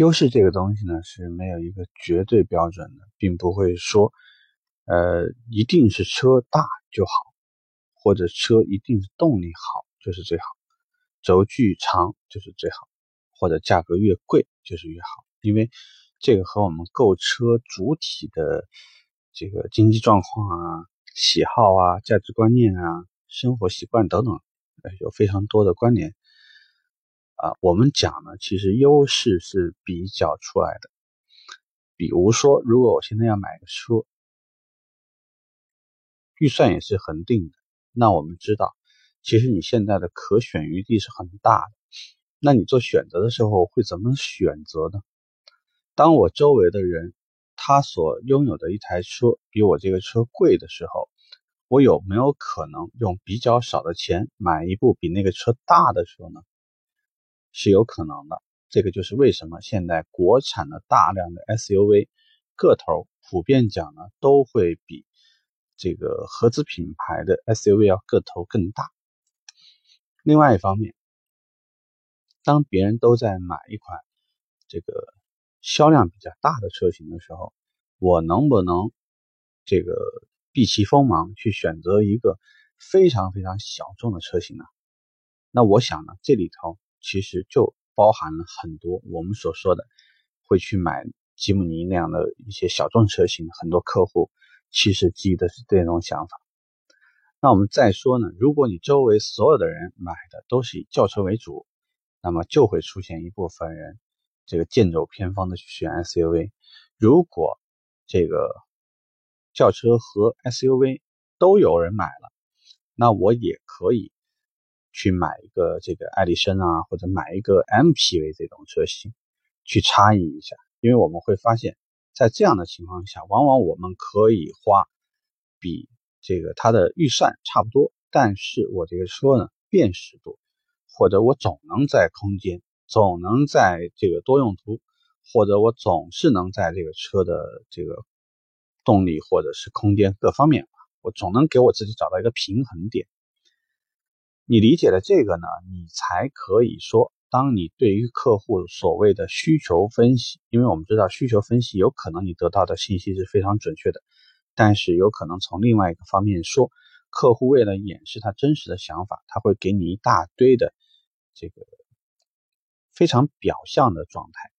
优势这个东西呢是没有一个绝对标准的，并不会说，呃，一定是车大就好，或者车一定是动力好就是最好，轴距长就是最好，或者价格越贵就是越好，因为这个和我们购车主体的这个经济状况啊、喜好啊、价值观念啊、生活习惯等等，呃，有非常多的关联。啊，我们讲呢，其实优势是比较出来的。比如说，如果我现在要买个车，预算也是恒定的，那我们知道，其实你现在的可选余地是很大的。那你做选择的时候会怎么选择呢？当我周围的人他所拥有的一台车比我这个车贵的时候，我有没有可能用比较少的钱买一部比那个车大的车呢？是有可能的，这个就是为什么现在国产的大量的 SUV 个头普遍讲呢，都会比这个合资品牌的 SUV 要个头更大。另外一方面，当别人都在买一款这个销量比较大的车型的时候，我能不能这个避其锋芒去选择一个非常非常小众的车型呢？那我想呢，这里头。其实就包含了很多我们所说的会去买吉姆尼那样的一些小众车型，很多客户其实基于的是这种想法。那我们再说呢，如果你周围所有的人买的都是以轿车为主，那么就会出现一部分人这个剑走偏锋的去选 SUV。如果这个轿车和 SUV 都有人买了，那我也可以。去买一个这个爱丽绅啊，或者买一个 MPV 这种车型，去差异一下，因为我们会发现，在这样的情况下，往往我们可以花比这个它的预算差不多，但是我这个车呢，辨识度，或者我总能在空间，总能在这个多用途，或者我总是能在这个车的这个动力或者是空间各方面，我总能给我自己找到一个平衡点。你理解了这个呢，你才可以说，当你对于客户所谓的需求分析，因为我们知道需求分析有可能你得到的信息是非常准确的，但是有可能从另外一个方面说，客户为了掩饰他真实的想法，他会给你一大堆的这个非常表象的状态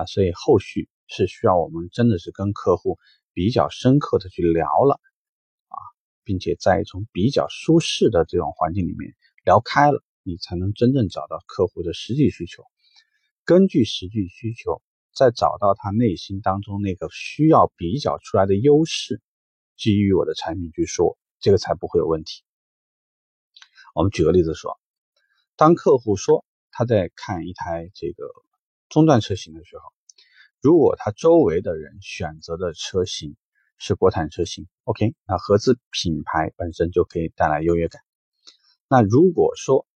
啊，所以后续是需要我们真的是跟客户比较深刻的去聊了。并且在一种比较舒适的这种环境里面聊开了，你才能真正找到客户的实际需求。根据实际需求，再找到他内心当中那个需要比较出来的优势，基于我的产品去说，这个才不会有问题。我们举个例子说，当客户说他在看一台这个中段车型的时候，如果他周围的人选择的车型，是国产车型，OK，那合资品牌本身就可以带来优越感。那如果说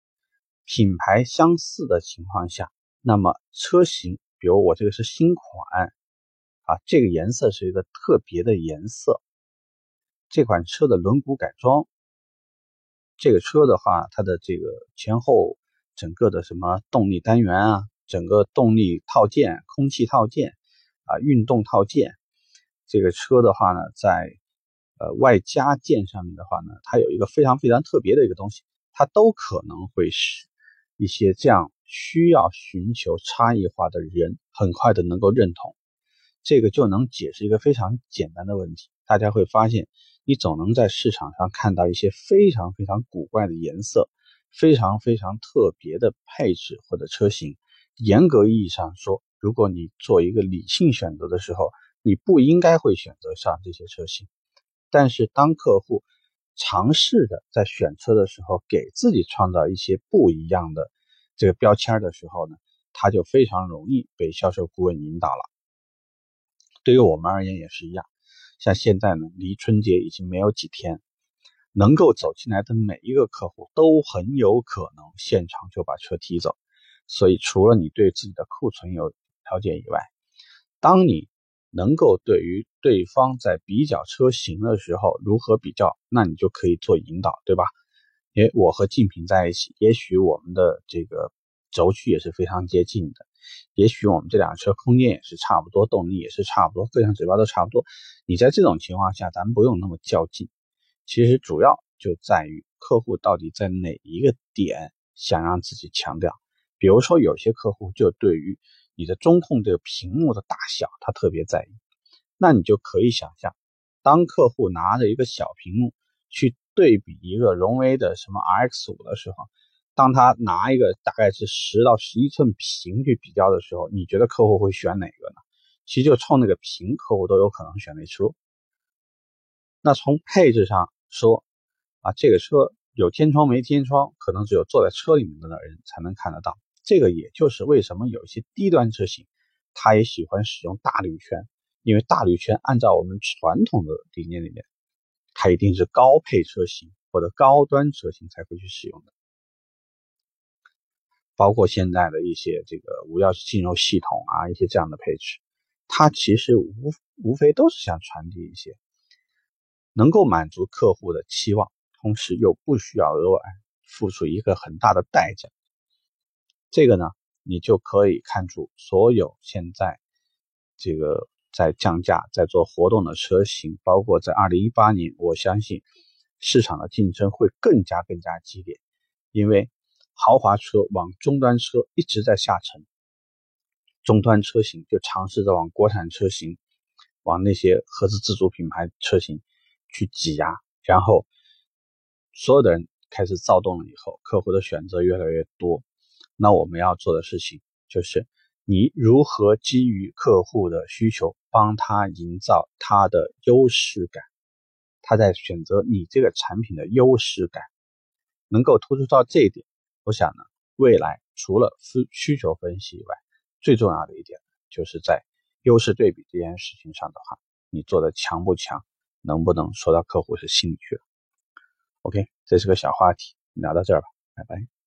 品牌相似的情况下，那么车型，比如我这个是新款，啊，这个颜色是一个特别的颜色，这款车的轮毂改装，这个车的话，它的这个前后整个的什么动力单元啊，整个动力套件、空气套件啊、运动套件。这个车的话呢，在呃外加件上面的话呢，它有一个非常非常特别的一个东西，它都可能会使一些这样需要寻求差异化的人很快的能够认同。这个就能解释一个非常简单的问题，大家会发现，你总能在市场上看到一些非常非常古怪的颜色，非常非常特别的配置或者车型。严格意义上说，如果你做一个理性选择的时候，你不应该会选择上这些车型，但是当客户尝试的在选车的时候，给自己创造一些不一样的这个标签的时候呢，他就非常容易被销售顾问引导了。对于我们而言也是一样，像现在呢，离春节已经没有几天，能够走进来的每一个客户都很有可能现场就把车提走，所以除了你对自己的库存有了解以外，当你能够对于对方在比较车型的时候如何比较，那你就可以做引导，对吧？诶，我和竞品在一起，也许我们的这个轴距也是非常接近的，也许我们这辆车空间也是差不多，动力也是差不多，各项指标都差不多。你在这种情况下，咱们不用那么较劲。其实主要就在于客户到底在哪一个点想让自己强调。比如说，有些客户就对于你的中控这个屏幕的大小，他特别在意。那你就可以想象，当客户拿着一个小屏幕去对比一个荣威的什么 RX 五的时候，当他拿一个大概是十到十一寸屏去比较的时候，你觉得客户会选哪个呢？其实就冲那个屏，客户都有可能选那车。那从配置上说，啊，这个车有天窗没天窗，可能只有坐在车里面的人才能看得到。这个也就是为什么有一些低端车型，他也喜欢使用大铝圈。因为大铝圈按照我们传统的理念里面，它一定是高配车型或者高端车型才会去使用的，包括现在的一些这个无钥匙进入系统啊，一些这样的配置，它其实无无非都是想传递一些能够满足客户的期望，同时又不需要额外付出一个很大的代价。这个呢，你就可以看出所有现在这个。在降价、在做活动的车型，包括在二零一八年，我相信市场的竞争会更加更加激烈，因为豪华车往中端车一直在下沉，中端车型就尝试着往国产车型、往那些合资自主品牌车型去挤压，然后所有的人开始躁动了以后，客户的选择越来越多，那我们要做的事情就是。你如何基于客户的需求，帮他营造他的优势感？他在选择你这个产品的优势感，能够突出到这一点。我想呢，未来除了需需求分析以外，最重要的一点就是在优势对比这件事情上的话，你做的强不强，能不能说到客户是心里去了？OK，这是个小话题，聊到这儿吧，拜拜。